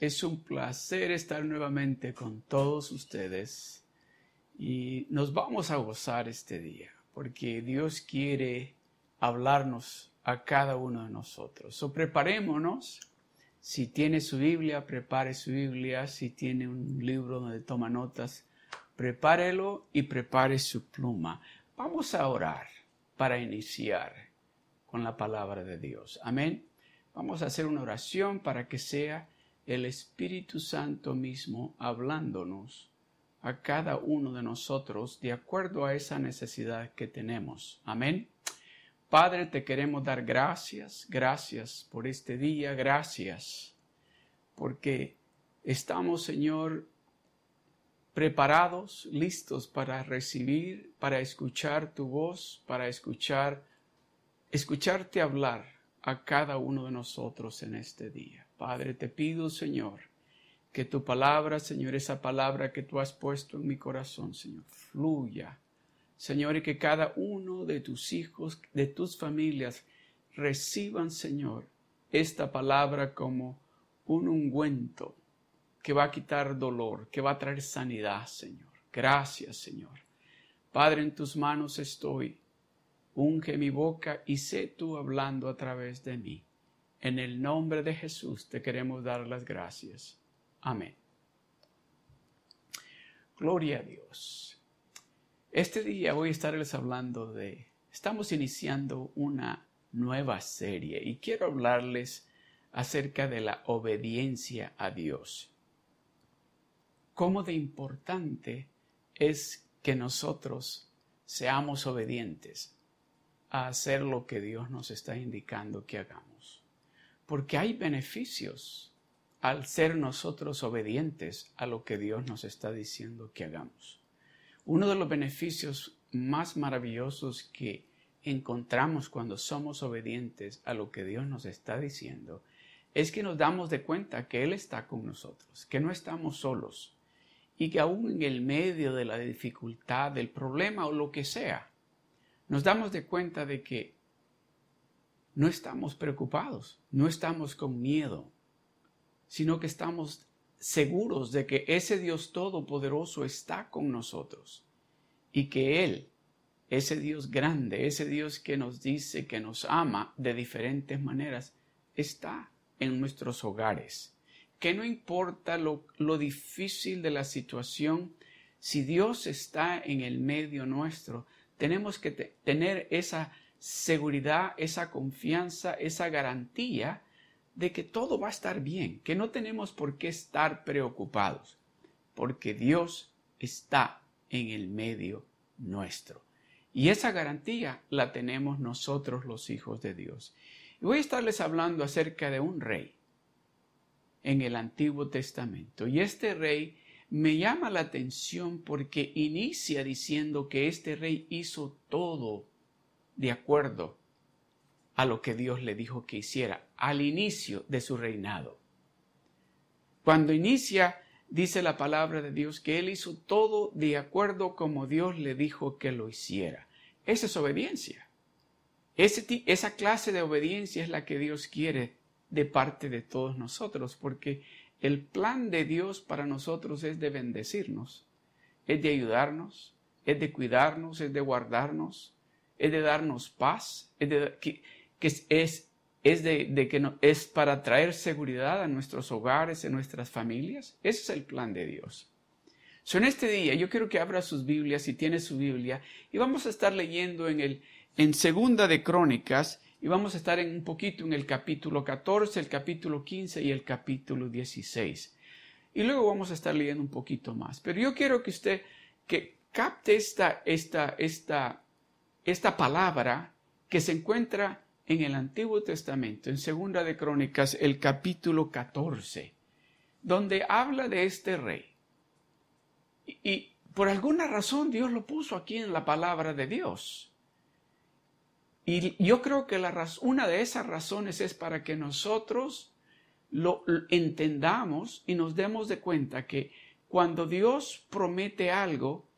Es un placer estar nuevamente con todos ustedes y nos vamos a gozar este día porque Dios quiere hablarnos a cada uno de nosotros. So preparémonos. Si tiene su Biblia, prepare su Biblia. Si tiene un libro donde toma notas, prepárelo y prepare su pluma. Vamos a orar para iniciar con la palabra de Dios. Amén. Vamos a hacer una oración para que sea el Espíritu Santo mismo hablándonos a cada uno de nosotros de acuerdo a esa necesidad que tenemos. Amén. Padre, te queremos dar gracias, gracias por este día, gracias, porque estamos, Señor, preparados, listos para recibir, para escuchar tu voz, para escuchar, escucharte hablar a cada uno de nosotros en este día. Padre, te pido, Señor, que tu palabra, Señor, esa palabra que tú has puesto en mi corazón, Señor, fluya. Señor, y que cada uno de tus hijos, de tus familias, reciban, Señor, esta palabra como un ungüento que va a quitar dolor, que va a traer sanidad, Señor. Gracias, Señor. Padre, en tus manos estoy unge mi boca y sé tú hablando a través de mí. En el nombre de Jesús te queremos dar las gracias. Amén. Gloria a Dios. Este día voy a estarles hablando de, estamos iniciando una nueva serie y quiero hablarles acerca de la obediencia a Dios. Cómo de importante es que nosotros seamos obedientes a hacer lo que Dios nos está indicando que hagamos. Porque hay beneficios al ser nosotros obedientes a lo que Dios nos está diciendo que hagamos. Uno de los beneficios más maravillosos que encontramos cuando somos obedientes a lo que Dios nos está diciendo es que nos damos de cuenta que Él está con nosotros, que no estamos solos y que aún en el medio de la dificultad, del problema o lo que sea, nos damos de cuenta de que no estamos preocupados, no estamos con miedo, sino que estamos seguros de que ese Dios Todopoderoso está con nosotros y que Él, ese Dios grande, ese Dios que nos dice que nos ama de diferentes maneras, está en nuestros hogares. Que no importa lo, difícil de la situación, si Dios está en el medio nuestro, tenemos que tener esa seguridad, esa confianza, esa garantía de que todo va a estar bien, que no tenemos por qué estar preocupados, porque Dios está en el medio nuestro. Y esa garantía la tenemos nosotros los hijos de Dios. Y voy a estarles hablando acerca de un rey en el Antiguo Testamento. Y este rey me llama la atención porque inicia diciendo que este rey hizo todo de acuerdo a lo que Dios le dijo que hiciera al inicio de su reinado. Cuando inicia, dice la palabra de Dios que él hizo todo de acuerdo como Dios le dijo que lo hiciera. Esa es obediencia. esa clase de obediencia es la que Dios quiere de parte de todos nosotros, porque el plan de Dios para nosotros es de bendecirnos, es de ayudarnos, es de cuidarnos, es de guardarnos, es de darnos paz, es de, que, es, es de, que no, es para traer seguridad a nuestros hogares, en nuestras familias. Ese es el plan de Dios. So, en este día yo quiero que abra sus Biblias, si tiene su Biblia, y vamos a estar leyendo en el en Segunda de Crónicas, y vamos a estar en un poquito en el capítulo 14, el capítulo 15 y el capítulo 16. Y luego vamos a estar leyendo un poquito más. Pero yo quiero que usted que capte esta, esta, esta, esta palabra que se encuentra en el Antiguo Testamento, en Segunda de Crónicas, el capítulo 14, donde habla de este rey. Y, por alguna razón Dios lo puso aquí en la palabra de Dios. Y yo creo que una de esas razones es para que nosotros lo entendamos y nos demos de cuenta que cuando Dios promete algo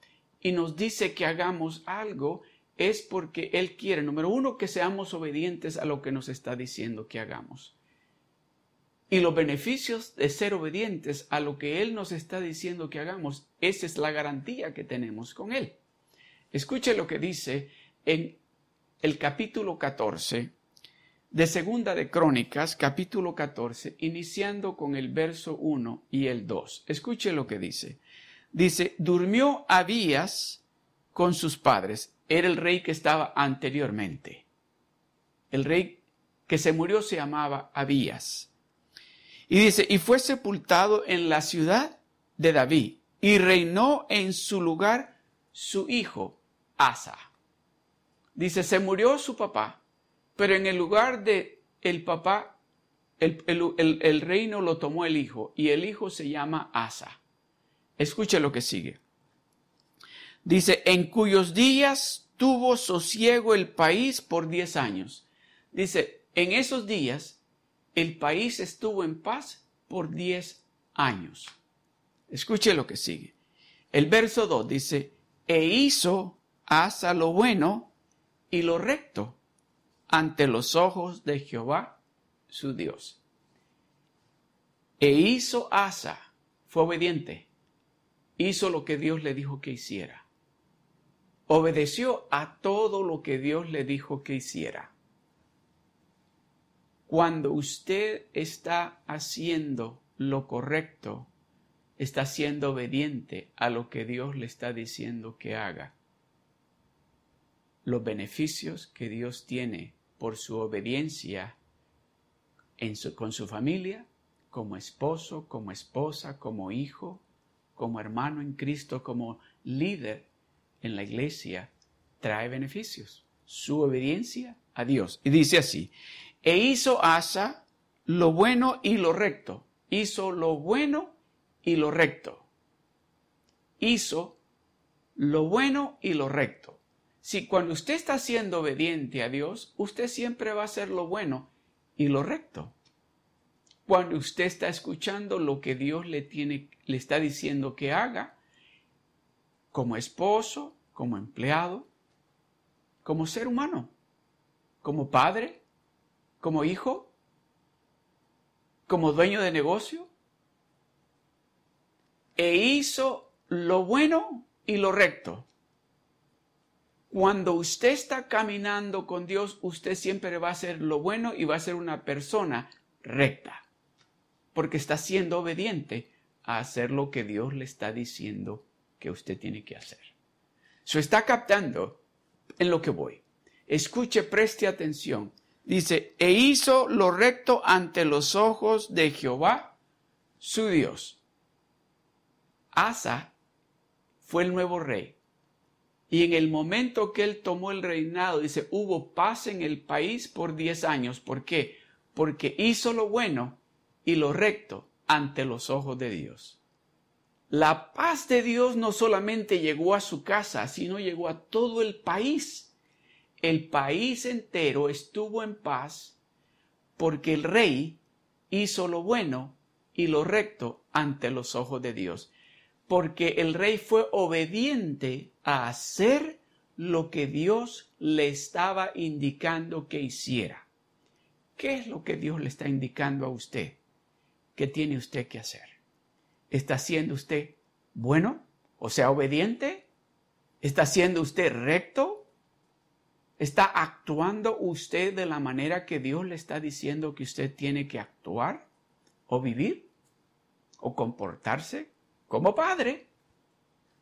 y nos dice que hagamos algo, es porque Él quiere, número uno, que seamos obedientes a lo que nos está diciendo que hagamos. y los beneficios de ser obedientes a lo que Él nos está diciendo que hagamos, esa es la garantía que tenemos con Él. Escuche lo que dice en el capítulo 14 de Segunda de Crónicas, capítulo 14, iniciando con el verso 1 y el 2. Escuche lo que dice. Dice, durmió Abías con sus padres. Era el rey que estaba anteriormente. El rey que se murió se llamaba Abías. Y dice, y fue sepultado en la ciudad de David, y reinó en su lugar su hijo Asa. Dice, se murió su papá, pero en el lugar de el papá, el, el reino lo tomó el hijo, y el hijo se llama Asa. Escuche lo que sigue. Dice, en cuyos días tuvo sosiego el país por diez años. Dice, en esos días el país estuvo en paz por diez años. Escuche lo que sigue. El verso 2 dice, e hizo Asa lo bueno y lo recto ante los ojos de Jehová, su Dios. E hizo Asa, fue obediente, hizo lo que Dios le dijo que hiciera. Obedeció a todo lo que Dios le dijo que hiciera. Cuando usted está haciendo lo correcto, está siendo obediente a lo que Dios le está diciendo que haga. Los beneficios que Dios tiene por su obediencia en con su familia, como esposo, como esposa, como hijo, como hermano en Cristo, como líder en la iglesia, trae beneficios. Su obediencia a Dios. Y dice así, e hizo Asa lo bueno y lo recto. Hizo lo bueno y lo recto. Hizo lo bueno y lo recto. Si cuando usted está siendo obediente a Dios, usted siempre va a hacer lo bueno y lo recto. Cuando usted está escuchando lo que Dios le tiene, le está diciendo que haga, como esposo, como empleado, como ser humano, como padre, como hijo, como dueño de negocio, e hizo lo bueno y lo recto. Cuando usted está caminando con Dios, usted siempre va a hacer lo bueno y va a ser una persona recta, porque está siendo obediente a hacer lo que Dios le está diciendo que usted tiene que hacer. Se está captando en lo que voy. Escuche, preste atención. Dice, e hizo lo recto ante los ojos de Jehová, su Dios. Asa fue el nuevo rey. Y en el momento que él tomó el reinado, dice, hubo paz en el país por diez años. ¿Por qué? Porque hizo lo bueno y lo recto ante los ojos de Dios. La paz de Dios no solamente llegó a su casa, sino llegó a todo el país el país entero estuvo en paz porque el rey hizo lo bueno y lo recto ante los ojos de Dios, porque el rey fue obediente a hacer lo que Dios le estaba indicando que hiciera. ¿Qué es lo que Dios le está indicando a usted? ¿Qué tiene usted que hacer? ¿Está siendo usted bueno? O sea, obediente? ¿Está siendo usted recto? ¿Está actuando usted de la manera que Dios le está diciendo que usted tiene que actuar o vivir o comportarse como padre,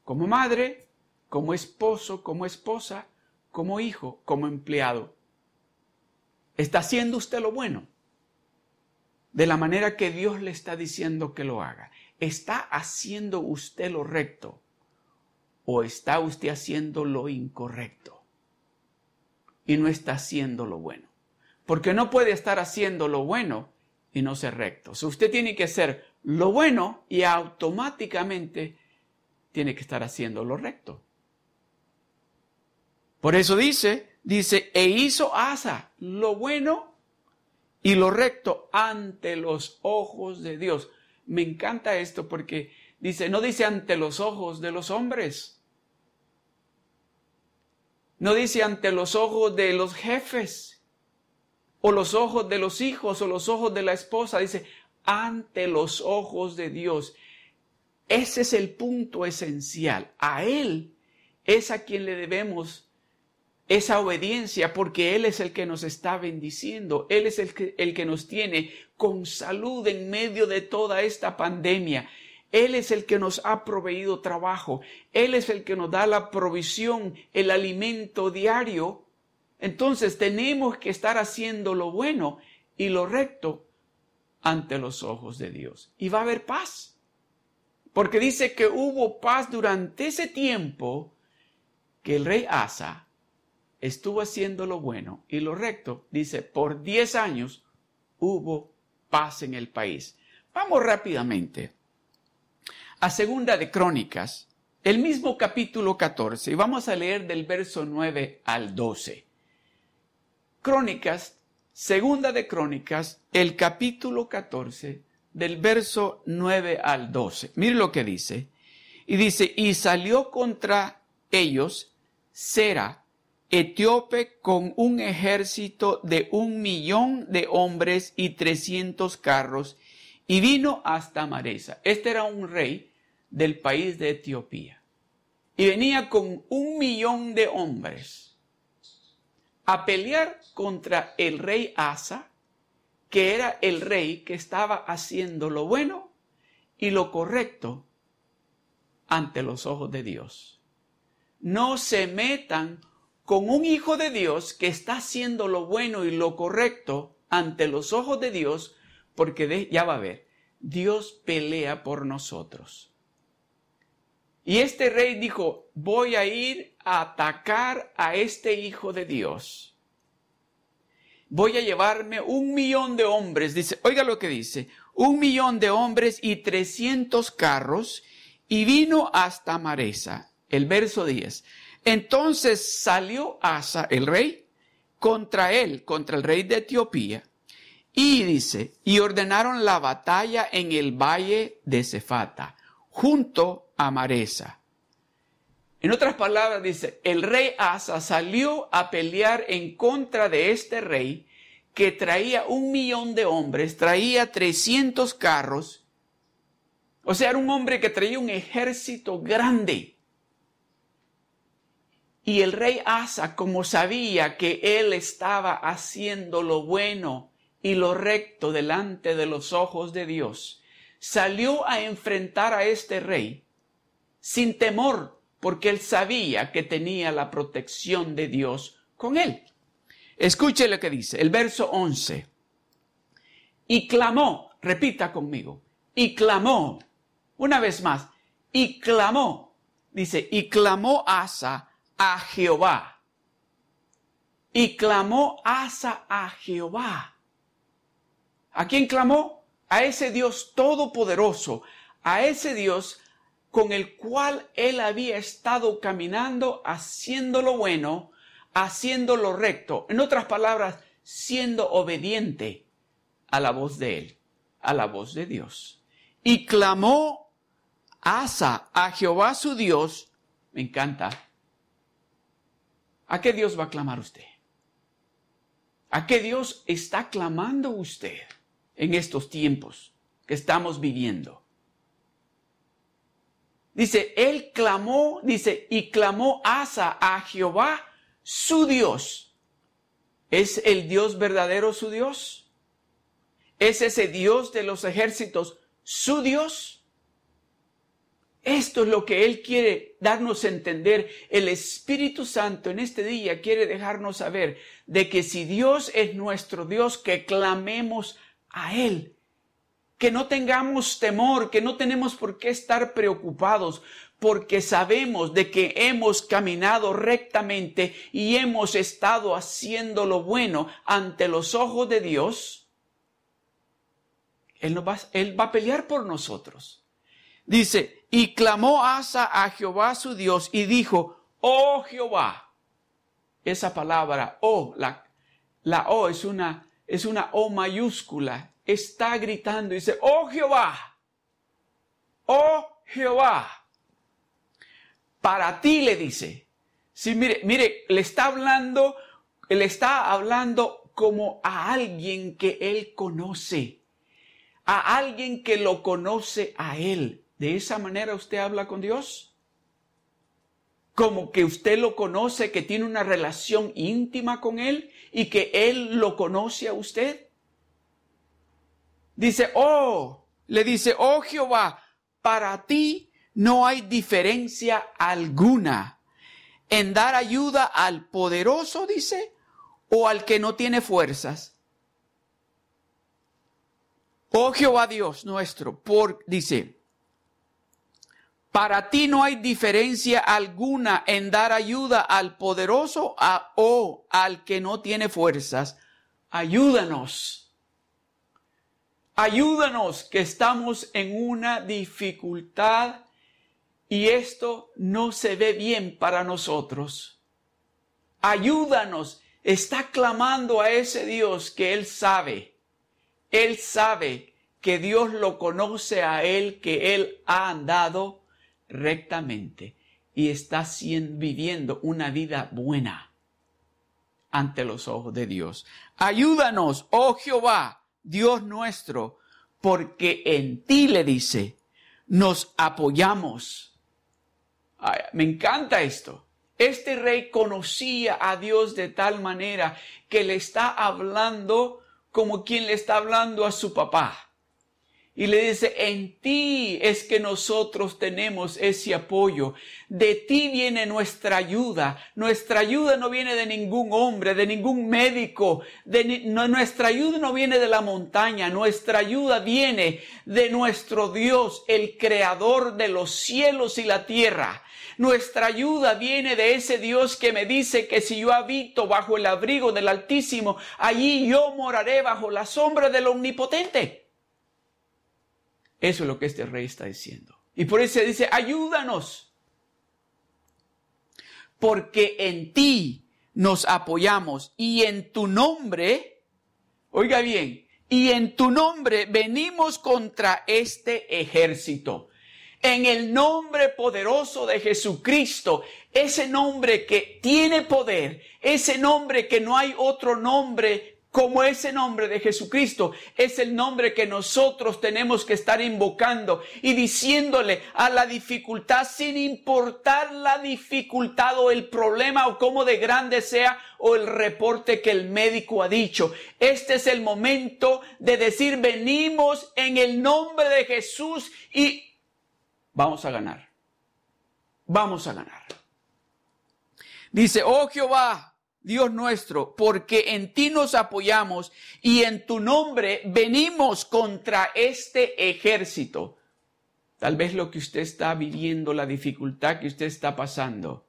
como madre, como esposo, como esposa, como hijo, como empleado? ¿Está haciendo usted lo bueno? De la manera que Dios le está diciendo que lo haga. ¿Está haciendo usted lo recto o está usted haciendo lo incorrecto? y no está haciendo lo bueno. Porque no puede estar haciendo lo bueno y no ser recto. usted tiene que hacer lo bueno y automáticamente tiene que estar haciendo lo recto. Por eso dice, dice, e hizo Asa lo bueno y lo recto ante los ojos de Dios. Me encanta esto porque dice, no dice ante los ojos de los hombres, no dice ante los ojos de los jefes, o los ojos de los hijos, o los ojos de la esposa. Dice ante los ojos de Dios. Ese es el punto esencial. A Él es a quien le debemos esa obediencia porque Él es el que nos está bendiciendo. Él es el que, el que nos tiene con salud en medio de toda esta pandemia. Él es el que nos ha proveído trabajo. Él es el que nos da la provisión, el alimento diario. Entonces tenemos que estar haciendo lo bueno y lo recto ante los ojos de Dios. Y va a haber paz. Porque dice que hubo paz durante ese tiempo que el rey Asa estuvo haciendo lo bueno y lo recto. Dice, por 10 años hubo paz en el país. Vamos rápidamente a Segunda de Crónicas, el mismo capítulo 14, y vamos a leer del verso 9 al 12. Crónicas, Segunda de Crónicas, el capítulo 14, del verso 9 al 12. Mire lo que dice. Y dice, y salió contra ellos Sera, etíope, con un ejército de un millón de hombres y trescientos carros, y vino hasta Maresa. Este era un rey del país de Etiopía. Y venía con un millón de hombres a pelear contra el rey Asa, que era el rey que estaba haciendo lo bueno y lo correcto ante los ojos de Dios. No se metan con un hijo de Dios que está haciendo lo bueno y lo correcto ante los ojos de Dios, porque ya va a ver, Dios pelea por nosotros. Y este rey dijo, voy a ir a atacar a este hijo de Dios. Voy a llevarme un millón de hombres, dice, oiga lo que dice, un millón de hombres y trescientos carros, y vino hasta Maresa. El verso 10. Entonces salió Asa, el rey, contra él, contra el rey de Etiopía, y dice, y ordenaron la batalla en el valle de Cefata, junto a Maresa. En otras palabras, dice, el rey Asa salió a pelear en contra de este rey que traía un millón de hombres, traía 300 carros, o sea, era un hombre que traía un ejército grande. Y el rey Asa, como sabía que él estaba haciendo lo bueno y lo recto delante de los ojos de Dios, salió a enfrentar a este rey sin temor, porque él sabía que tenía la protección de Dios con él. Escuche lo que dice, el verso 11. Y clamó, repita conmigo, y clamó, una vez más, y clamó, dice, y clamó Asa a Jehová. Y clamó Asa a Jehová. ¿A quién clamó? A ese Dios todopoderoso, a ese Dios con el cual él había estado caminando, haciendo lo bueno, haciendo lo recto. En otras palabras, siendo obediente a la voz de él, a la voz de Dios. Y clamó Asa a Jehová su Dios. Me encanta. ¿A qué Dios va a clamar usted? ¿A qué Dios está clamando usted en estos tiempos que estamos viviendo? Dice, él clamó, dice, y clamó Asa a Jehová, su Dios. ¿Es el Dios verdadero su Dios? ¿Es ese Dios de los ejércitos su Dios? Esto es lo que Él quiere darnos a entender. El Espíritu Santo en este día quiere dejarnos saber de que si Dios es nuestro Dios, que clamemos a Él que no tengamos temor, que no tenemos por qué estar preocupados, porque sabemos de que hemos caminado rectamente y hemos estado haciendo lo bueno ante los ojos de Dios, Él, va, él va a pelear por nosotros. Dice, y clamó Asa a Jehová su Dios y dijo, oh Jehová, esa palabra, oh, la, la O es una, es una O mayúscula está gritando y dice, oh Jehová, oh Jehová, para ti le dice. Sí, mire, mire, le está hablando, le está hablando como a alguien que él conoce, a alguien que lo conoce a Él. ¿De esa manera usted habla con Dios? Como que usted lo conoce, que tiene una relación íntima con Él y que Él lo conoce a usted. Dice, oh, le dice, oh Jehová, para ti no hay diferencia alguna en dar ayuda al poderoso, dice, o al que no tiene fuerzas. Oh Jehová Dios nuestro, por, dice, para ti no hay diferencia alguna en dar ayuda al poderoso o al que no tiene fuerzas. Ayúdanos. Ayúdanos que estamos en una dificultad y esto no se ve bien para nosotros. Ayúdanos. Está clamando a ese Dios que Él sabe. Él sabe que Dios lo conoce a Él, que Él ha andado rectamente y está viviendo una vida buena ante los ojos de Dios. Ayúdanos, oh Jehová, Dios nuestro, porque en ti le dice, nos apoyamos me encanta esto. Este rey conocía a Dios de tal manera que le está hablando como quien le está hablando a su papá. Y le dice, en ti es que nosotros tenemos ese apoyo. De ti viene nuestra ayuda. Nuestra ayuda no viene de ningún hombre, de ningún médico. De nuestra ayuda no viene de la montaña. Nuestra ayuda viene de nuestro Dios, el creador de los cielos y la tierra. Nuestra ayuda viene de ese Dios que me dice que si yo habito bajo el abrigo del Altísimo, allí yo moraré bajo la sombra del Omnipotente. Eso es lo que este rey está diciendo. Y por eso dice, ayúdanos. Porque en ti nos apoyamos y en tu nombre, oiga bien, y en tu nombre venimos contra este ejército en el nombre poderoso de Jesucristo, ese nombre que tiene poder, ese nombre que no hay otro nombre como ese nombre de Jesucristo, es el nombre que nosotros tenemos que estar invocando y diciéndole a la dificultad, sin importar la dificultad o el problema o cómo de grande sea o el reporte que el médico ha dicho. Este es el momento de decir, venimos en el nombre de Jesús y vamos a ganar. Vamos a ganar. Dice, oh Jehová, Dios nuestro, porque en ti nos apoyamos y en tu nombre venimos contra este ejército. Tal vez lo que usted está viviendo, la dificultad que usted está pasando,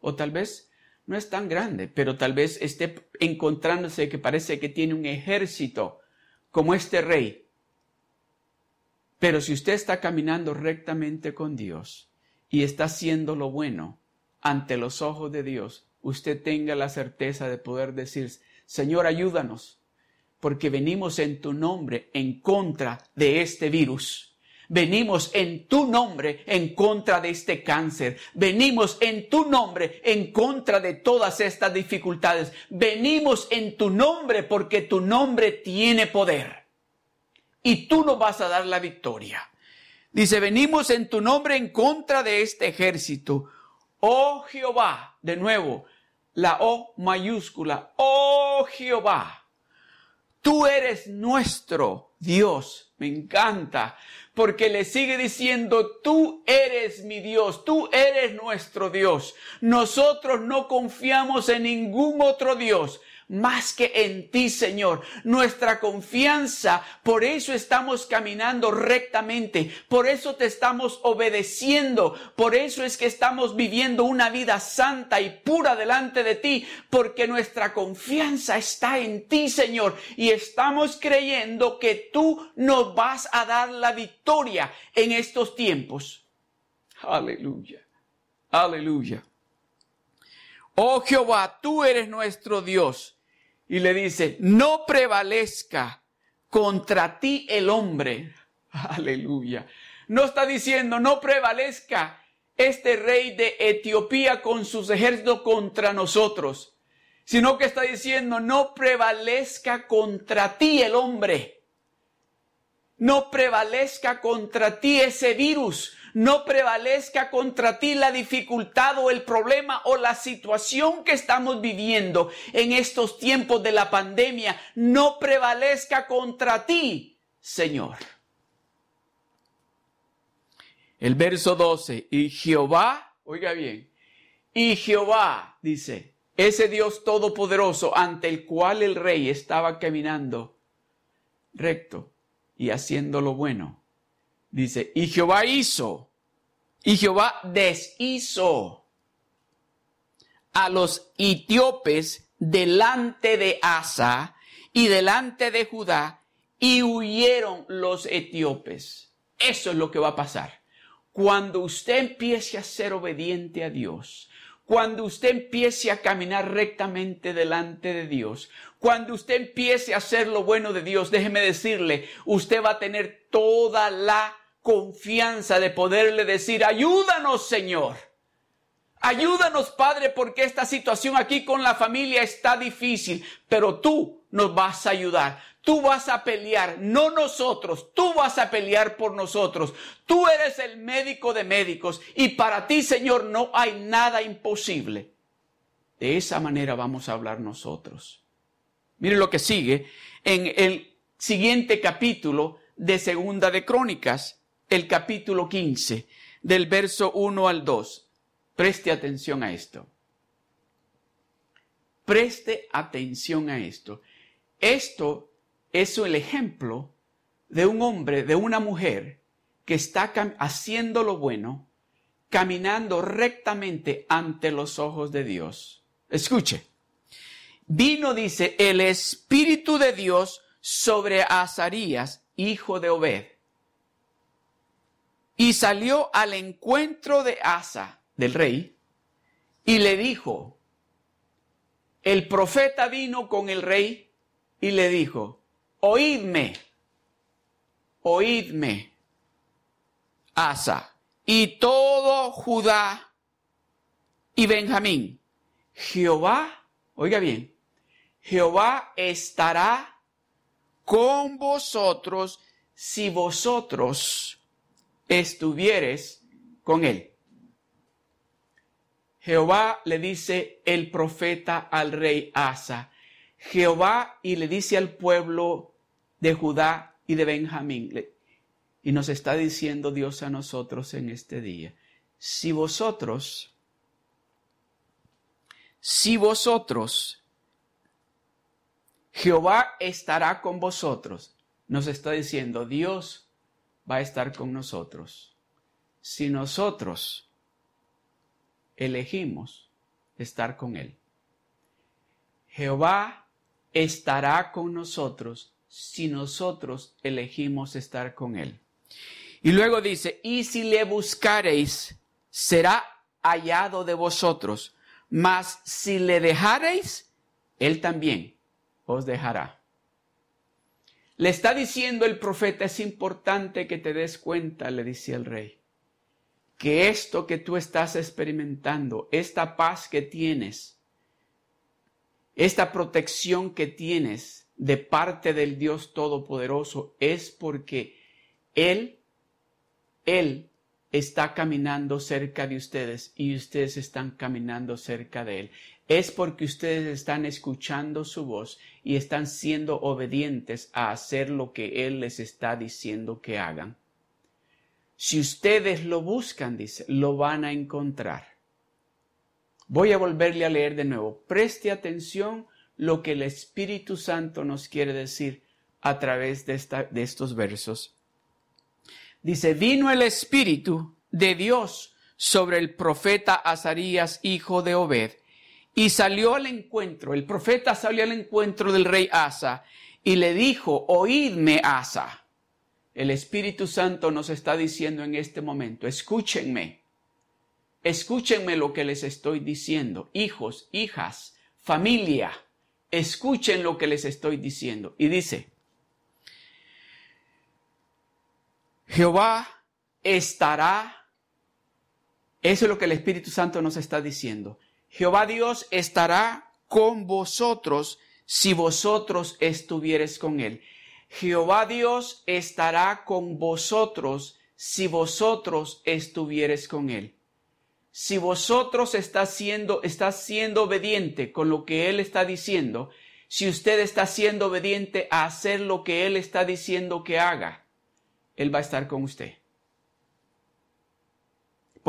o tal vez no es tan grande, pero tal vez esté encontrándose que parece que tiene un ejército como este rey pero si usted está caminando rectamente con Dios y está haciendo lo bueno ante los ojos de Dios, usted tenga la certeza de poder decir, Señor, ayúdanos, porque venimos en tu nombre en contra de este virus. Venimos en tu nombre en contra de este cáncer. Venimos en tu nombre en contra de todas estas dificultades. Venimos en tu nombre porque tu nombre tiene poder y tú nos vas a dar la victoria. Dice, venimos en tu nombre en contra de este ejército. Oh Jehová, de nuevo, la O mayúscula, oh Jehová, tú eres nuestro Dios. Me encanta, porque le sigue diciendo, tú eres mi Dios, tú eres nuestro Dios. Nosotros no confiamos en ningún otro Dios más que en ti, Señor. Nuestra confianza, por eso estamos caminando rectamente, por eso te estamos obedeciendo, por eso es que estamos viviendo una vida santa y pura delante de ti, porque nuestra confianza está en ti, Señor, y estamos creyendo que tú nos vas a dar la victoria en estos tiempos. Aleluya. Aleluya. Oh Jehová, tú eres nuestro Dios y le dice, no prevalezca contra ti el hombre. Aleluya. No está diciendo, no prevalezca este rey de Etiopía con sus ejércitos contra nosotros, sino que está diciendo, no prevalezca contra ti el hombre. no prevalezca contra ti ese virus, no prevalezca contra ti la dificultad o el problema o la situación que estamos viviendo en estos tiempos de la pandemia, no prevalezca contra ti, Señor. El verso 12, y Jehová, oiga bien, y Jehová, dice, ese Dios todopoderoso ante el cual el rey estaba caminando recto y haciendo lo bueno, Dice, y Jehová hizo, y Jehová deshizo a los etíopes delante de Asa y delante de Judá, y huyeron los etíopes. Eso es lo que va a pasar. Cuando usted empiece a ser obediente a Dios, cuando usted empiece a caminar rectamente delante de Dios, cuando usted empiece a hacer lo bueno de Dios, déjeme decirle, usted va a tener toda la confianza de poderle decir, ayúdanos Señor. Ayúdanos Padre porque esta situación aquí con la familia está difícil, pero tú nos vas a ayudar. Tú vas a pelear, no nosotros, tú vas a pelear por nosotros. Tú eres el médico de médicos y para ti, Señor, no hay nada imposible. De esa manera vamos a hablar nosotros. Mire lo que sigue en el siguiente capítulo de Segunda de Crónicas el capítulo 15, del verso 1 al 2. Preste atención a esto. Preste atención a esto. Esto es el ejemplo de un hombre, de una mujer que está haciendo lo bueno, caminando rectamente ante los ojos de Dios. Escuche. Vino, dice, el Espíritu de Dios sobre Azarías, hijo de Obed y salió al encuentro de Asa, del rey, y le dijo, el profeta vino con el rey y le dijo, oídme, oídme, Asa, y todo Judá y Benjamín. Jehová, oiga bien, Jehová estará con vosotros si vosotros estuvieres con él. Jehová le dice el profeta al rey Asa. Jehová y le dice al pueblo de Judá y de Benjamín. Y nos está diciendo Dios a nosotros en este día. Si vosotros, si vosotros, Jehová estará con vosotros. Nos está diciendo Dios va a estar con nosotros. Si nosotros elegimos estar con Él. Jehová estará con nosotros si nosotros elegimos estar con Él. Y luego dice, y si le buscareis, será hallado de vosotros, mas si le dejareis, Él también os dejará. Le está diciendo el profeta, es importante que te des cuenta, le dice el rey, que esto que tú estás experimentando, esta paz que tienes, esta protección que tienes de parte del Dios Todopoderoso, es porque Él, Él está caminando cerca de ustedes y ustedes están caminando cerca de Él es porque ustedes están escuchando su voz y están siendo obedientes a hacer lo que Él les está diciendo que hagan. Si ustedes lo buscan, dice, lo van a encontrar. Voy a volverle a leer de nuevo. Preste atención lo que el Espíritu Santo nos quiere decir a través de, estos versos. Dice, vino el Espíritu de Dios sobre el profeta Azarías, hijo de Obed, y salió al encuentro, el profeta salió al encuentro del rey Asa y le dijo, oídme Asa. El Espíritu Santo nos está diciendo en este momento, escúchenme, escúchenme lo que les estoy diciendo, hijos, hijas, familia, escuchen lo que les estoy diciendo. Y dice, Jehová estará, eso es lo que el Espíritu Santo nos está diciendo. Jehová Dios estará con vosotros si vosotros estuvieres con él. Jehová Dios estará con vosotros si vosotros estuvieres con él. Si vosotros está siendo, está siendo obediente con lo que él está diciendo, si usted está siendo obediente a hacer lo que él está diciendo que haga, él va a estar con usted.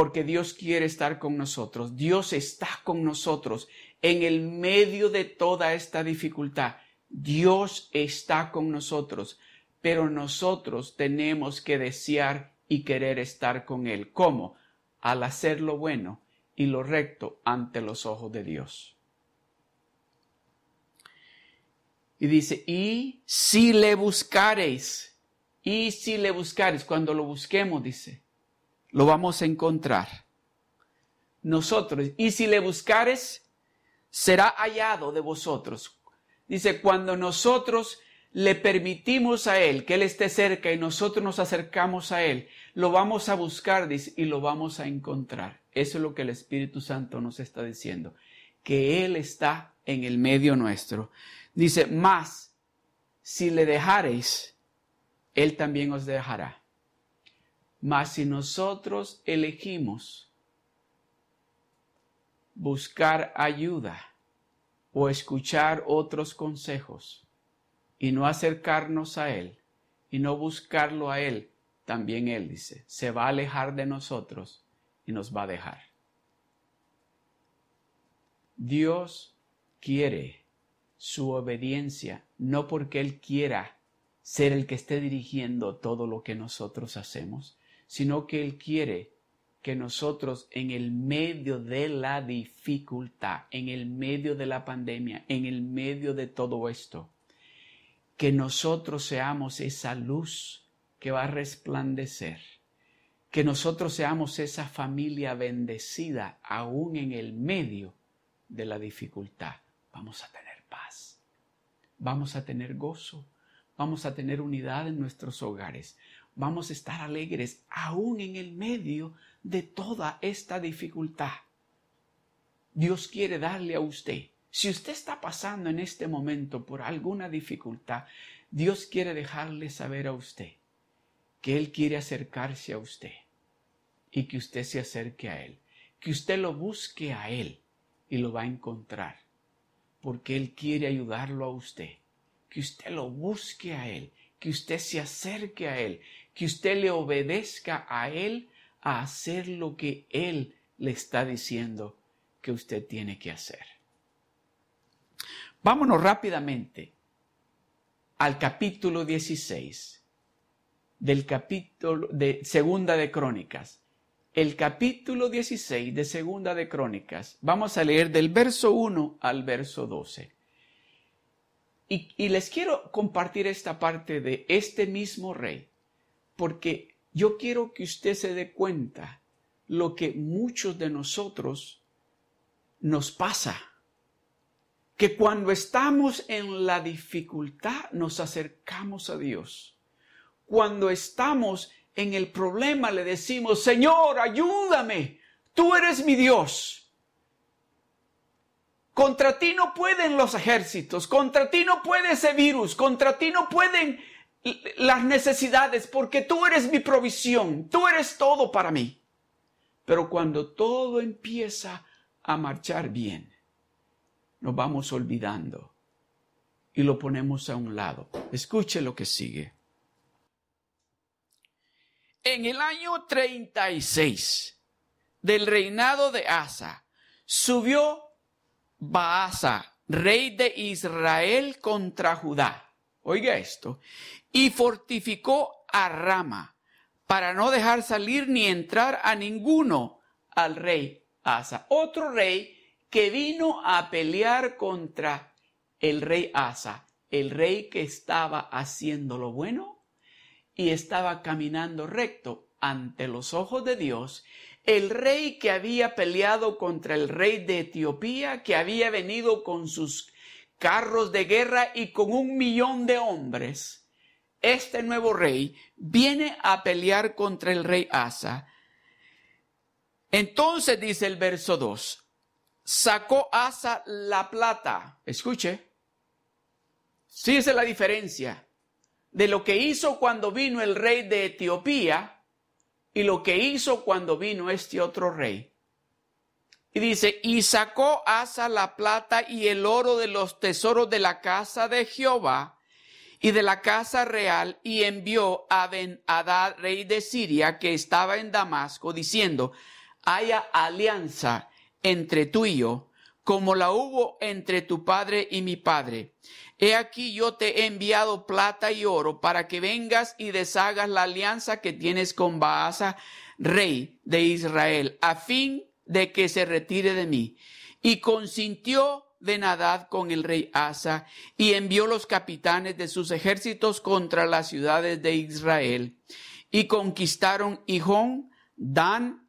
Porque Dios quiere estar con nosotros. Dios está con nosotros en el medio de toda esta dificultad. Dios está con nosotros, pero nosotros tenemos que desear y querer estar con Él. ¿Cómo? Al hacer lo bueno y lo recto ante los ojos de Dios. Y dice, y si le buscareis, y si le buscareis, cuando lo busquemos, dice, lo vamos a encontrar. Nosotros, y si le buscares, será hallado de vosotros. Dice, cuando nosotros le permitimos a Él que Él esté cerca y nosotros nos acercamos a Él, lo vamos a buscar dice, y lo vamos a encontrar. Eso es lo que el Espíritu Santo nos está diciendo, que Él está en el medio nuestro. Dice, más, si le dejareis, Él también os dejará. Mas si nosotros elegimos buscar ayuda, o escuchar otros consejos y no acercarnos a Él y no buscarlo a Él, también Él dice, se va a alejar de nosotros y nos va a dejar. Dios quiere su obediencia, no porque Él quiera ser el que esté dirigiendo todo lo que nosotros hacemos, sino que Él quiere que nosotros en el medio de la dificultad, en el medio de la pandemia, en el medio de todo esto, que nosotros seamos esa luz que va a resplandecer, que nosotros seamos esa familia bendecida aún en el medio de la dificultad. Vamos a tener paz, vamos a tener gozo, vamos a tener unidad en nuestros hogares, vamos a estar alegres aún en el medio de toda esta dificultad. Dios quiere darle a usted. Si usted está pasando en este momento por alguna dificultad, Dios quiere dejarle saber a usted que Él quiere acercarse a usted y que usted se acerque a Él, que usted lo busque a Él y lo va a encontrar, porque Él quiere ayudarlo a usted, que usted lo busque a Él, que usted se acerque a Él, que usted le obedezca a Él a hacer lo que Él le está diciendo que usted tiene que hacer. Vámonos rápidamente al capítulo 16 del capítulo de Segunda de Crónicas. El capítulo 16 de Segunda de Crónicas. Vamos a leer del verso 1 al verso 12. Y, y les quiero compartir esta parte de este mismo rey, porque yo quiero que usted se dé cuenta lo que muchos de nosotros nos pasa. Que cuando estamos en la dificultad nos acercamos a Dios. Cuando estamos en el problema le decimos, Señor, ayúdame, tú eres mi Dios. Contra ti no pueden los ejércitos, contra ti no puede ese virus, contra ti no pueden las necesidades porque tú eres mi provisión, tú eres todo para mí. Pero cuando todo empieza a marchar bien, nos vamos olvidando y lo ponemos a un lado. Escuche lo que sigue. En el año 36 del reinado de Asa, subió Baasa, rey de Israel, contra Judá. Oiga esto. Y fortificó a Rama para no dejar salir ni entrar a ninguno al rey Asa. Otro rey que vino a pelear contra el rey Asa, el rey que estaba haciendo lo bueno y estaba caminando recto ante los ojos de Dios, el rey que había peleado contra el rey de Etiopía, que había venido con sus carros de guerra y con un millón de hombres, este nuevo rey viene a pelear contra el rey Asa. Entonces dice el verso 2, sacó Asa la plata. Escuche. Sí, esa es la diferencia. de lo que hizo cuando vino el rey de Etiopía y lo que hizo cuando vino este otro rey. Y dice, y sacó Asa la plata y el oro de los tesoros de la casa de Jehová y de la casa real y envió a Ben Hadad, rey de Siria, que estaba en Damasco, diciendo, haya alianza entre tú y yo, como la hubo entre tu padre y mi padre. He aquí yo te he enviado plata y oro para que vengas y deshagas la alianza que tienes con Baasa, rey de Israel, a fin de que se retire de mí. Y consintió Benadad con el rey Asa y envió los capitanes de sus ejércitos contra las ciudades de Israel y conquistaron Hijón, Dan,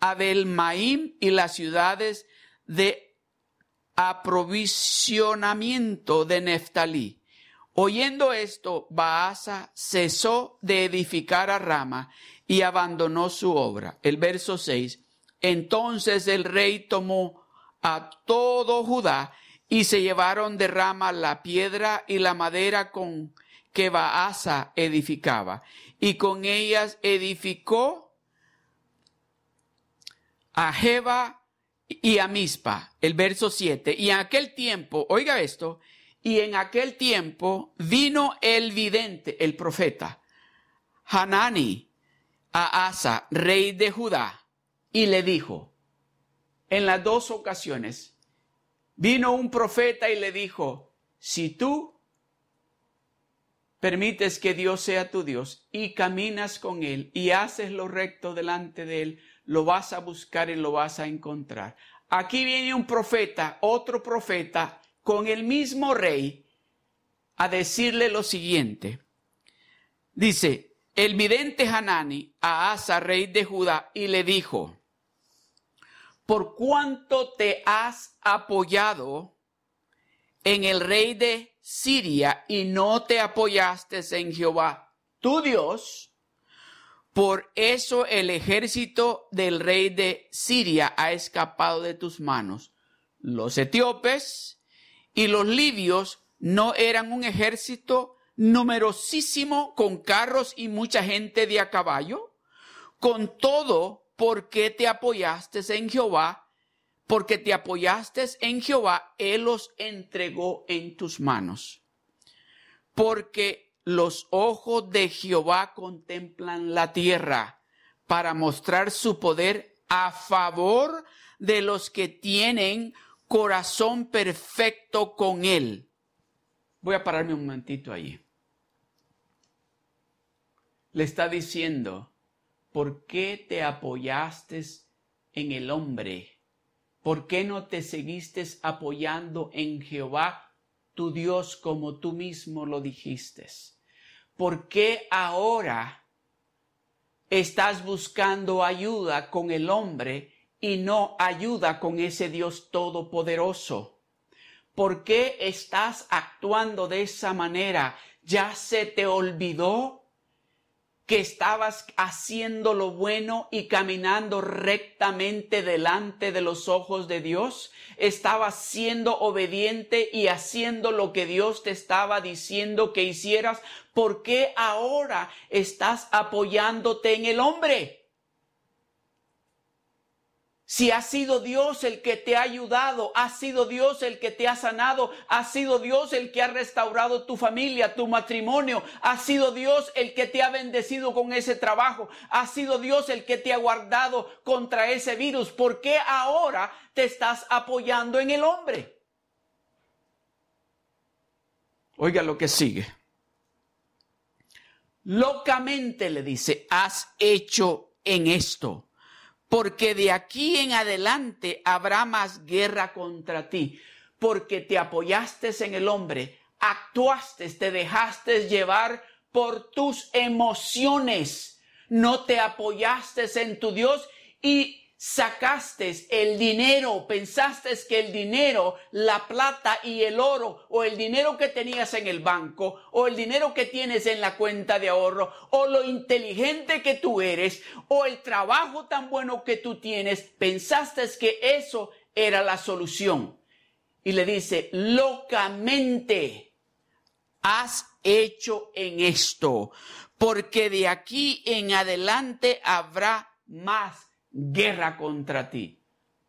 Abelmaim y las ciudades de aprovisionamiento de Neftalí. Oyendo esto, Baasa cesó de edificar a Rama y abandonó su obra. El verso 6. Entonces el rey tomó a todo Judá y se llevaron de Rama la piedra y la madera con que Baasa edificaba. Y con ellas edificó a Jeba y a Mispa, el verso 7. Y en aquel tiempo, oiga esto, y en aquel tiempo vino el vidente, el profeta, Hanani, a Asa, rey de Judá, y le dijo, en las dos ocasiones, vino un profeta y le dijo, si tú permites que Dios sea tu Dios y caminas con Él y haces lo recto delante de Él, lo vas a buscar y lo vas a encontrar. Aquí viene un profeta, otro profeta, con el mismo rey, a decirle lo siguiente. Dice, el vidente Hanani a Asa, rey de Judá, y le dijo, por cuánto te has apoyado en el rey de Siria y no te apoyaste en Jehová, tu Dios, por eso el ejército del rey de Siria ha escapado de tus manos. Los etíopes y los libios no eran un ejército numerosísimo con carros y mucha gente de a caballo. Con todo, ¿por qué te apoyaste en Jehová? Porque te apoyaste en Jehová, Él los entregó en tus manos. Porque los ojos de Jehová contemplan la tierra para mostrar su poder a favor de los que tienen corazón perfecto con Él. Voy a pararme un momentito ahí. Le está diciendo, ¿por qué te apoyaste en el hombre? ¿Por qué no te seguiste apoyando en Jehová, tu Dios, como tú mismo lo dijiste? ¿por qué ahora estás buscando ayuda con el hombre y no ayuda con ese Dios todopoderoso? ¿Por qué estás actuando de esa manera? ¿Ya se te olvidó que estabas haciendo lo bueno y caminando rectamente delante de los ojos de Dios? ¿Estabas siendo obediente y haciendo lo que Dios te estaba diciendo que hicieras? ¿Por qué ahora estás apoyándote en el hombre? Si ha sido Dios el que te ha ayudado, ha sido Dios el que te ha sanado, ha sido Dios el que ha restaurado tu familia, tu matrimonio, ha sido Dios el que te ha bendecido con ese trabajo, ha sido Dios el que te ha guardado contra ese virus, ¿por qué ahora te estás apoyando en el hombre? Oiga lo que sigue. Locamente le dice, has hecho en esto porque de aquí en adelante habrá más guerra contra ti, porque te apoyaste en el hombre, actuaste, te dejaste llevar por tus emociones, no te apoyaste en tu Dios y sacaste el dinero, pensaste que el dinero, la plata y el oro, o el dinero que tenías en el banco, o el dinero que tienes en la cuenta de ahorro, o lo inteligente que tú eres, o el trabajo tan bueno que tú tienes, pensaste que eso era la solución. Y le dice, locamente has hecho en esto, porque de aquí en adelante habrá más guerra contra ti.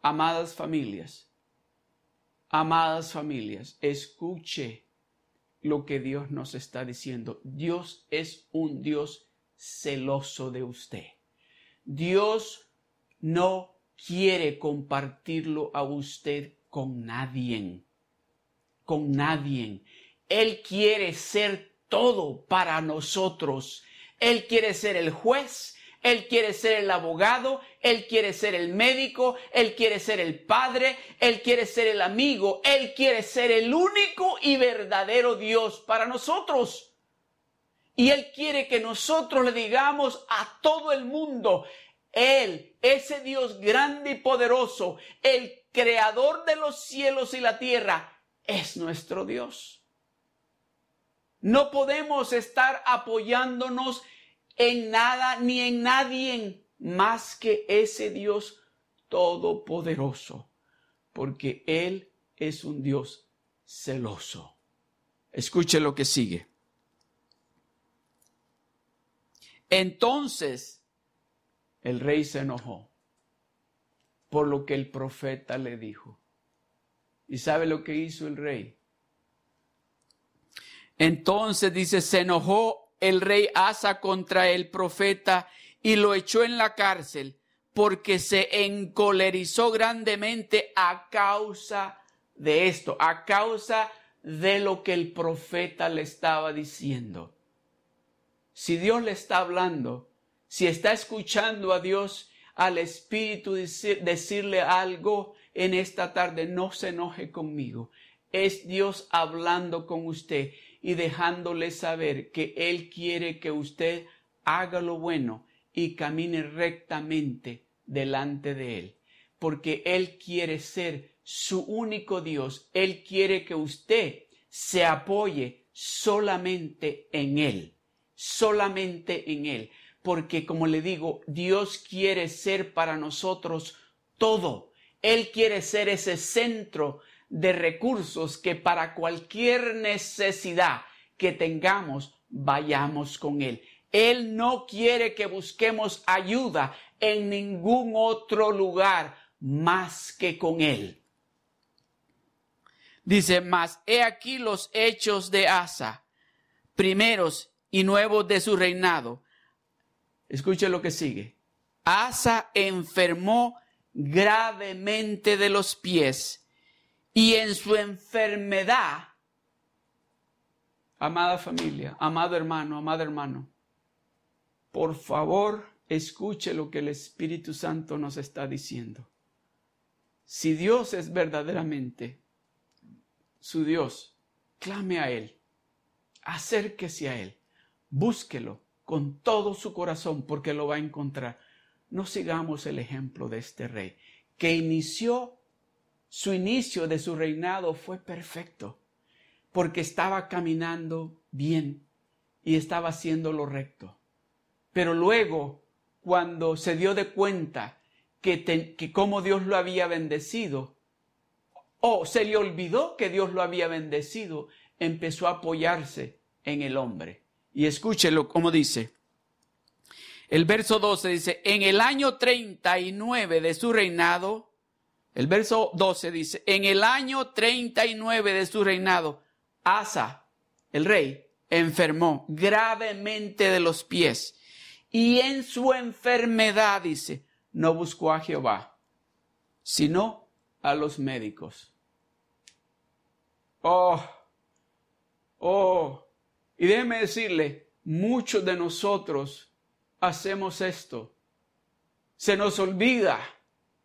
Amadas familias, amadas familias, escuche lo que Dios nos está diciendo. Dios es un Dios celoso de usted. Dios no quiere compartirlo a usted con nadie. Con nadie. Él quiere ser todo para nosotros. Él quiere ser el juez, Él quiere ser el abogado, Él quiere ser el médico, Él quiere ser el padre, Él quiere ser el amigo, Él quiere ser el único y verdadero Dios para nosotros. Y Él quiere que nosotros le digamos a todo el mundo, Él, ese Dios grande y poderoso, el creador de los cielos y la tierra, es nuestro Dios. No podemos estar apoyándonos en nada ni en nadie más que ese Dios todopoderoso, porque Él es un Dios celoso. Escuche lo que sigue. Entonces el rey se enojó por lo que el profeta le dijo. ¿Y sabe lo que hizo el rey? Entonces dice, se enojó el rey Asa contra el profeta y lo echó en la cárcel porque se encolerizó grandemente a causa de esto, a causa de lo que el profeta le estaba diciendo. Si Dios le está hablando, si está escuchando a Dios, al Espíritu decirle algo en esta tarde, no se enoje conmigo. Es Dios hablando con usted y dejándole saber que Él quiere que usted haga lo bueno y camine rectamente delante de Él. Porque Él quiere ser su único Dios. Él quiere que usted se apoye solamente en Él. Solamente en Él. Porque como le digo, Dios quiere ser para nosotros todo. Él quiere ser ese centro de recursos que para cualquier necesidad que tengamos, vayamos con Él. Él no quiere que busquemos ayuda en ningún otro lugar más que con Él. Dice, más, he aquí los hechos de Asa, primeros y nuevos de su reinado. Escuche lo que sigue. Asa enfermó gravemente de los pies y en su enfermedad, amada familia, amado hermano, amado hermano, por favor escuche lo que el Espíritu Santo nos está diciendo. Si Dios es verdaderamente su Dios, clame a Él, acérquese a Él, búsquelo con todo su corazón porque lo va a encontrar. No sigamos el ejemplo de este rey que inició su inicio de su reinado fue perfecto, porque estaba caminando bien y estaba haciendo lo recto. Pero luego, cuando se dio de cuenta que, cómo Dios lo había bendecido, o se le olvidó que Dios lo había bendecido, empezó a apoyarse en el hombre. Y escúchelo como dice. El verso 12 dice, en el año 39 de su reinado, el verso 12 dice, en el año 39 de su reinado, Asa, el rey, enfermó gravemente de los pies y en su enfermedad, dice, no buscó a Jehová, sino a los médicos. Oh, oh, y déjeme decirle, muchos de nosotros hacemos esto. Se nos olvida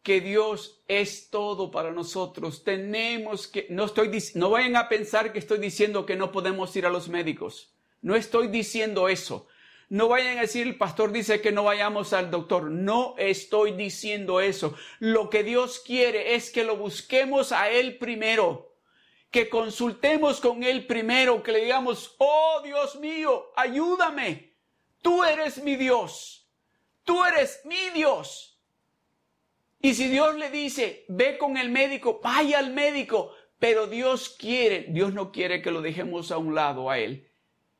que Dios es todo para nosotros. Tenemos que, no estoy, no vayan a pensar que estoy diciendo que no podemos ir a los médicos. No estoy diciendo eso. No vayan a decir, el pastor dice que no vayamos al doctor. No estoy diciendo eso. Lo que Dios quiere es que lo busquemos a Él primero. Que consultemos con Él primero. Que le digamos, oh Dios mío, ayúdame. Tú eres mi Dios. Tú eres mi Dios. Y si Dios le dice, ve con el médico, vaya al médico, Pero Dios quiere, Dios no quiere que lo dejemos a un lado a Él,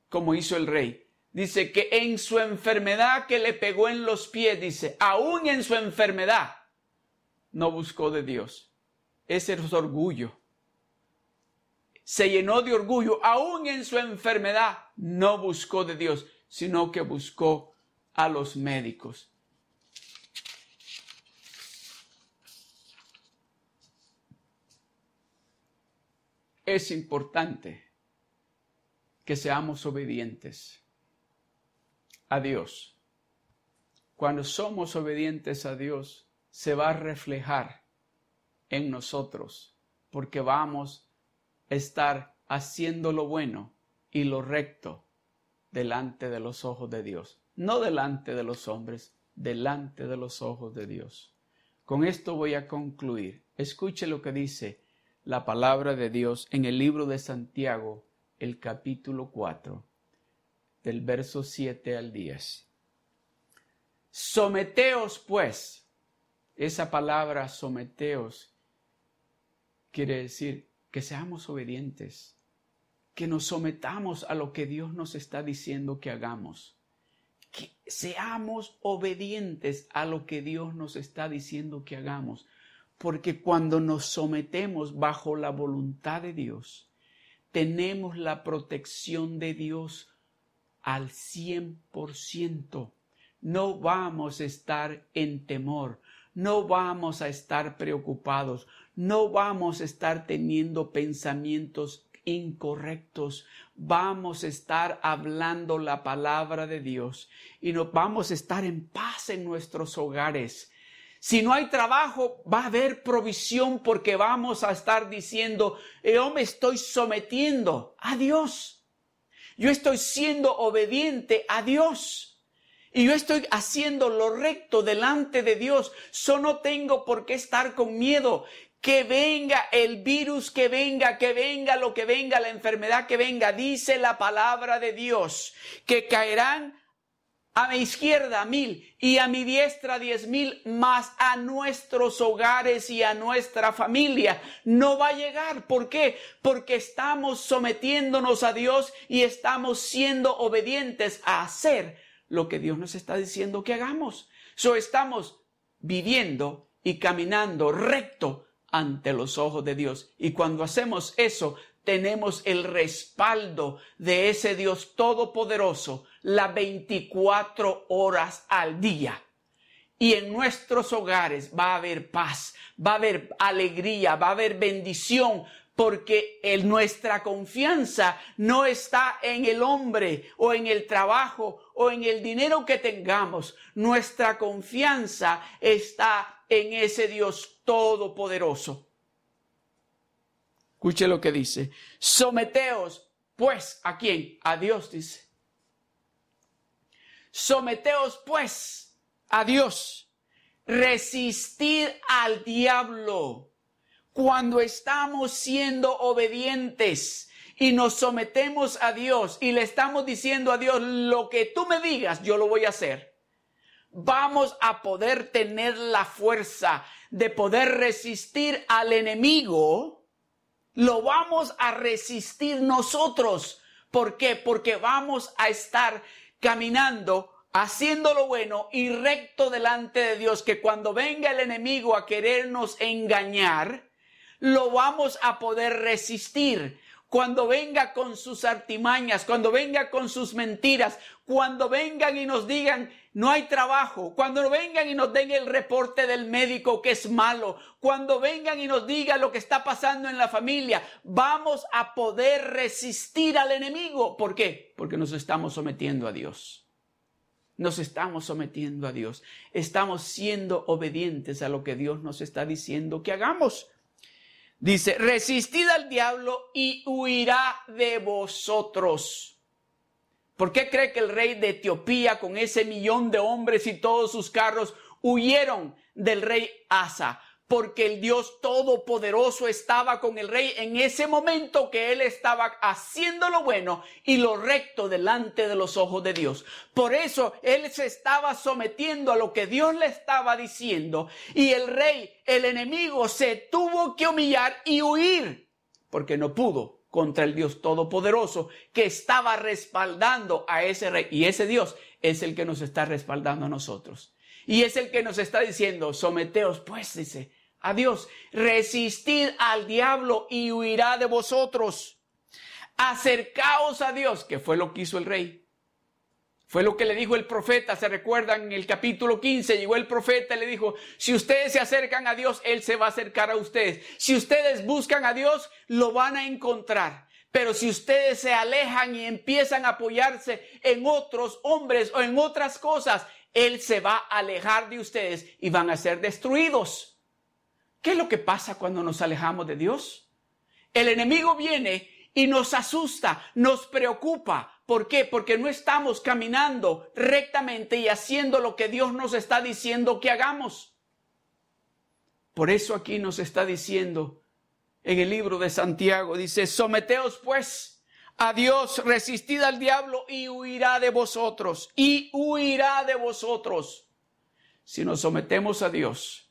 como hizo el rey. Dice que en su enfermedad que le pegó en los pies, dice, aún en su enfermedad, no buscó de Dios. Ese es orgullo. Se llenó de orgullo, aún en su enfermedad, no buscó de Dios, sino que buscó a los médicos. Es importante que seamos obedientes a Dios. Cuando somos obedientes a Dios, se va a reflejar en nosotros, porque vamos a estar haciendo lo bueno y lo recto delante de los ojos de Dios, no delante de los hombres, delante de los ojos de Dios. Con esto voy a concluir. Escuche lo que dice la palabra de Dios en el libro de Santiago, el capítulo 4, del verso 7 al 10. Someteos pues. Esa palabra someteos quiere decir que seamos obedientes, que nos sometamos a lo que Dios nos está diciendo que hagamos. Que seamos obedientes a lo que Dios nos está diciendo que hagamos porque cuando nos sometemos bajo la voluntad de Dios, tenemos la protección de Dios al cien por ciento. No vamos a estar en temor, no vamos a estar preocupados, no vamos a estar teniendo pensamientos incorrectos. Vamos a estar hablando la palabra de Dios y nos vamos a estar en paz en nuestros hogares si no hay trabajo, va a haber provisión porque vamos a estar diciendo, yo me estoy sometiendo a Dios. Yo estoy siendo obediente a Dios. Y yo estoy haciendo lo recto delante de Dios. Yo no tengo por qué estar con miedo. Que venga el virus, que venga, que venga lo que venga, la enfermedad que venga. Dice la palabra de Dios que caerán a mi izquierda mil y a mi diestra diez mil, más a nuestros hogares y a nuestra familia no va a llegar. ¿Por qué? Porque estamos sometiéndonos a Dios y estamos siendo obedientes a hacer lo que Dios nos está diciendo que hagamos. So estamos viviendo y caminando recto ante los ojos de Dios. Y cuando hacemos eso, tenemos el respaldo de ese Dios todopoderoso las 24 horas al día. Y en nuestros hogares va a haber paz, va a haber alegría, va a haber bendición, porque el, nuestra confianza no está en el hombre o en el trabajo o en el dinero que tengamos. Nuestra confianza está en ese Dios todopoderoso. Escuche lo que dice. Someteos, pues, ¿a quién? A Dios, dice. Someteos, pues, a Dios. Resistir al diablo. Cuando estamos siendo obedientes y nos sometemos a Dios y le estamos diciendo a Dios, lo que tú me digas, yo lo voy a hacer. Vamos a poder tener la fuerza de poder resistir al enemigo lo vamos a resistir nosotros. ¿Por qué? Porque vamos a estar caminando haciendo lo bueno y recto delante de Dios, que cuando venga el enemigo a querernos engañar, lo vamos a poder resistir. Cuando venga con sus artimañas, cuando venga con sus mentiras, cuando vengan y nos digan no hay trabajo, cuando vengan y nos den el reporte del médico que es malo, cuando vengan y nos digan lo que está pasando en la familia, vamos a poder resistir al enemigo. ¿Por qué? Porque nos estamos sometiendo a Dios. Nos estamos sometiendo a Dios. Estamos siendo obedientes a lo que Dios nos está diciendo que hagamos. Dice, resistid al diablo y huirá de vosotros. ¿Por qué cree que el rey de Etiopía con ese millón de hombres y todos sus carros huyeron del rey Asa? Porque el Dios Todopoderoso estaba con el rey en ese momento que él estaba haciendo lo bueno y lo recto delante de los ojos de Dios. Por eso él se estaba sometiendo a lo que Dios le estaba diciendo y el rey, el enemigo, se tuvo que humillar y huir porque no pudo contra el Dios Todopoderoso que estaba respaldando a ese rey. Y ese Dios es el que nos está respaldando a nosotros. Y es el que nos está diciendo, someteos pues, dice, a Dios, resistid al diablo y huirá de vosotros. Acercaos a Dios, que fue lo que hizo el rey. Fue lo que le dijo el profeta, se recuerdan en el capítulo 15, llegó el profeta y le dijo, si ustedes se acercan a Dios, Él se va a acercar a ustedes. Si ustedes buscan a Dios, lo van a encontrar. Pero si ustedes se alejan y empiezan a apoyarse en otros hombres o en otras cosas, Él se va a alejar de ustedes y van a ser destruidos. ¿Qué es lo que pasa cuando nos alejamos de Dios? El enemigo viene y nos asusta, nos preocupa, ¿Por qué? Porque no estamos caminando rectamente y haciendo lo que Dios nos está diciendo que hagamos. Por eso aquí nos está diciendo en el libro de Santiago, dice, someteos pues a Dios, resistid al diablo y huirá de vosotros, y huirá de vosotros. Si nos sometemos a Dios,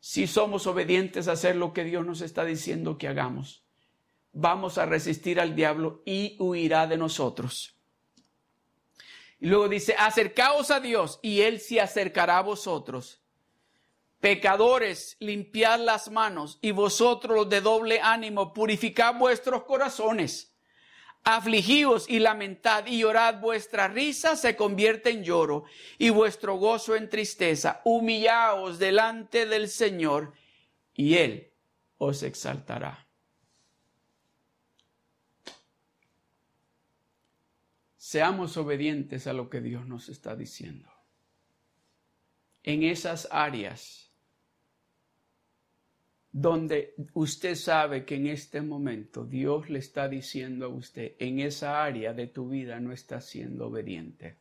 si somos obedientes a hacer lo que Dios nos está diciendo que hagamos, vamos a resistir al diablo y huirá de nosotros. Y luego dice, acercaos a Dios y Él se acercará a vosotros. Pecadores, limpiad las manos y vosotros de doble ánimo, purificad vuestros corazones. Afligíos y lamentad y llorad, vuestra risa se convierte en lloro y vuestro gozo en tristeza. Humillaos delante del Señor y Él os exaltará. Seamos obedientes a lo que Dios nos está diciendo. En esas áreas donde usted sabe que en este momento Dios le está diciendo a usted, en esa área de tu vida no estás siendo obediente.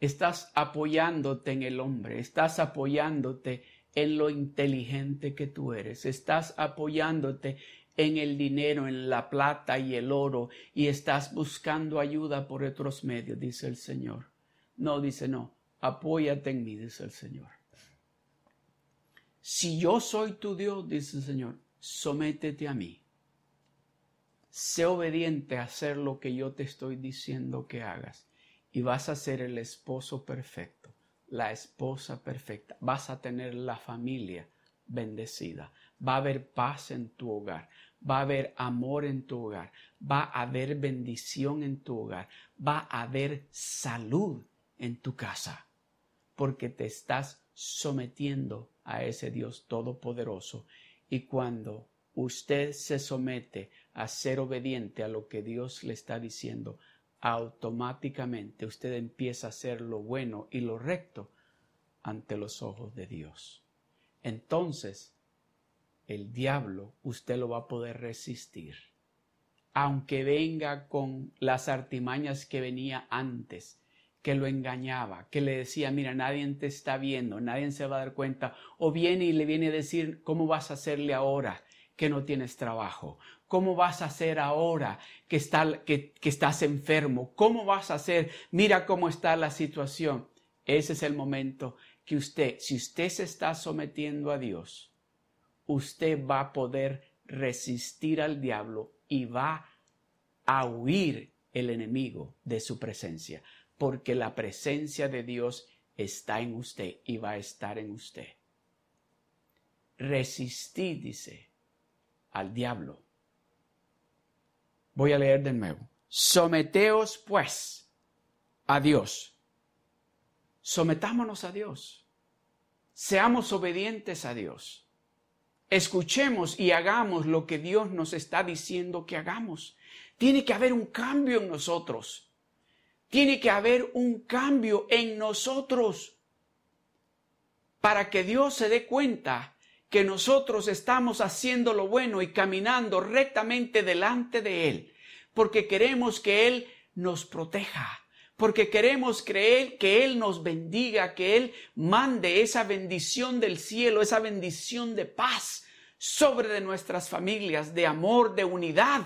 Estás apoyándote en el hombre, estás apoyándote en lo inteligente que tú eres, estás apoyándote en el dinero, en la plata y el oro, y estás buscando ayuda por otros medios, dice el Señor. No, dice no, apóyate en mí, dice el Señor. Si yo soy tu Dios, dice el Señor, sométete a mí. Sé obediente a hacer lo que yo te estoy diciendo que hagas y vas a ser el esposo perfecto, la esposa perfecta. Vas a tener la familia bendecida va a haber paz en tu hogar, va a haber amor en tu hogar, va a haber bendición en tu hogar, va a haber salud en tu casa, porque te estás sometiendo a ese Dios todopoderoso. Y cuando usted se somete a ser obediente a lo que Dios le está diciendo, automáticamente usted empieza a hacer lo bueno y lo recto ante los ojos de Dios. Entonces, el diablo usted lo va a poder resistir. Aunque venga con las artimañas que venía antes, que lo engañaba, que le decía, mira, nadie te está viendo, nadie se va a dar cuenta, o viene y le viene a decir, ¿cómo vas a hacerle ahora que no tienes trabajo? ¿Cómo vas a hacer ahora que, está, que, que estás enfermo? ¿Cómo vas a hacer? Mira cómo está la situación. Ese es el momento que usted, si usted se está sometiendo a Dios, usted va a poder resistir al diablo y va a huir el enemigo de su presencia, porque la presencia de Dios está en usted y va a estar en usted. Resistid, dice, al diablo. Voy a leer de nuevo. Someteos, pues, a Dios. Sometámonos a Dios. Seamos obedientes a Dios escuchemos y hagamos lo que Dios nos está diciendo que hagamos. Tiene que haber un cambio en nosotros. Tiene que haber un cambio en nosotros para que Dios se dé cuenta que nosotros estamos haciendo lo bueno y caminando rectamente delante de Él, porque queremos que Él nos proteja, porque queremos creer que Él nos bendiga, que Él mande esa bendición del cielo, esa bendición de paz sobre de nuestras familias, de amor, de unidad,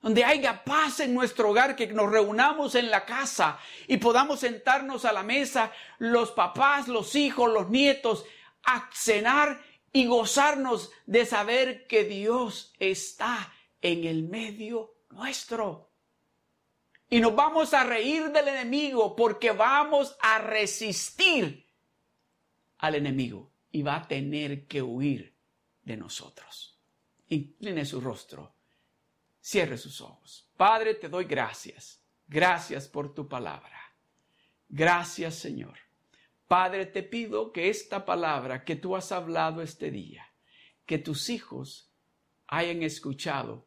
donde haya paz en nuestro hogar, que nos reunamos en la casa y podamos sentarnos a la mesa, los papás, los hijos, los nietos, a cenar y gozarnos de saber que Dios está en el medio nuestro. Y nos vamos a reír del enemigo porque vamos a resistir al enemigo y va a tener que huir de nosotros. Incline su rostro, cierre sus ojos. Padre, te doy gracias. Gracias por tu palabra. Gracias, Señor. Padre, te pido que esta palabra que tú has hablado este día, que tus hijos hayan escuchado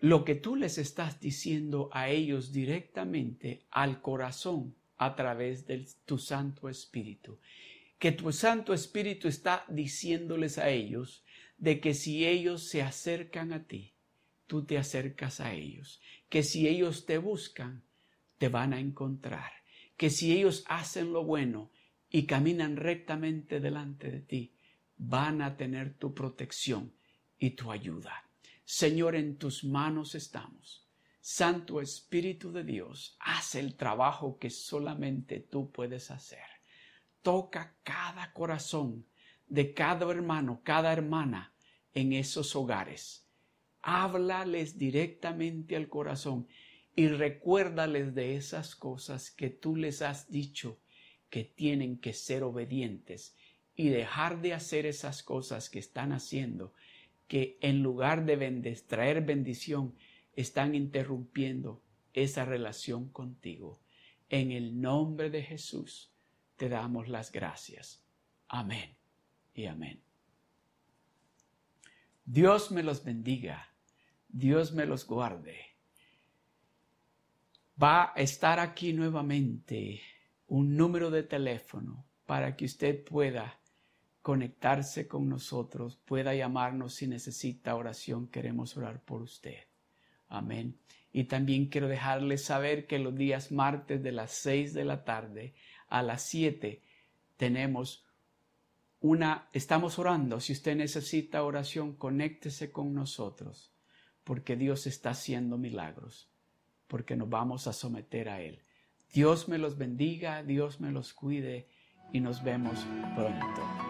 lo que tú les estás diciendo a ellos directamente al corazón a través de tu Santo Espíritu. Que tu Santo Espíritu está diciéndoles a ellos de que si ellos se acercan a ti, tú te acercas a ellos. Que si ellos te buscan, te van a encontrar. Que si ellos hacen lo bueno y caminan rectamente delante de ti, van a tener tu protección y tu ayuda. Señor, en tus manos estamos. Santo Espíritu de Dios, haz el trabajo que solamente tú puedes hacer. Toca cada corazón de cada hermano, cada hermana en esos hogares. Háblales directamente al corazón y recuérdales de esas cosas que tú les has dicho que tienen que ser obedientes y dejar de hacer esas cosas que están haciendo que en lugar de traer bendición, están interrumpiendo esa relación contigo. En el nombre de Jesús te damos las gracias. Amén y amén. Dios me los bendiga. Dios me los guarde. Va a estar aquí nuevamente un número de teléfono para que usted pueda conectarse con nosotros, pueda llamarnos si necesita oración, queremos orar por usted. Amén. Y también quiero dejarles saber que los días martes de las seis de la tarde a las siete tenemos una, estamos orando. Si usted necesita oración, conéctese con nosotros, porque Dios está haciendo milagros, porque nos vamos a someter a Él. Dios me los bendiga, Dios me los cuide y nos vemos pronto.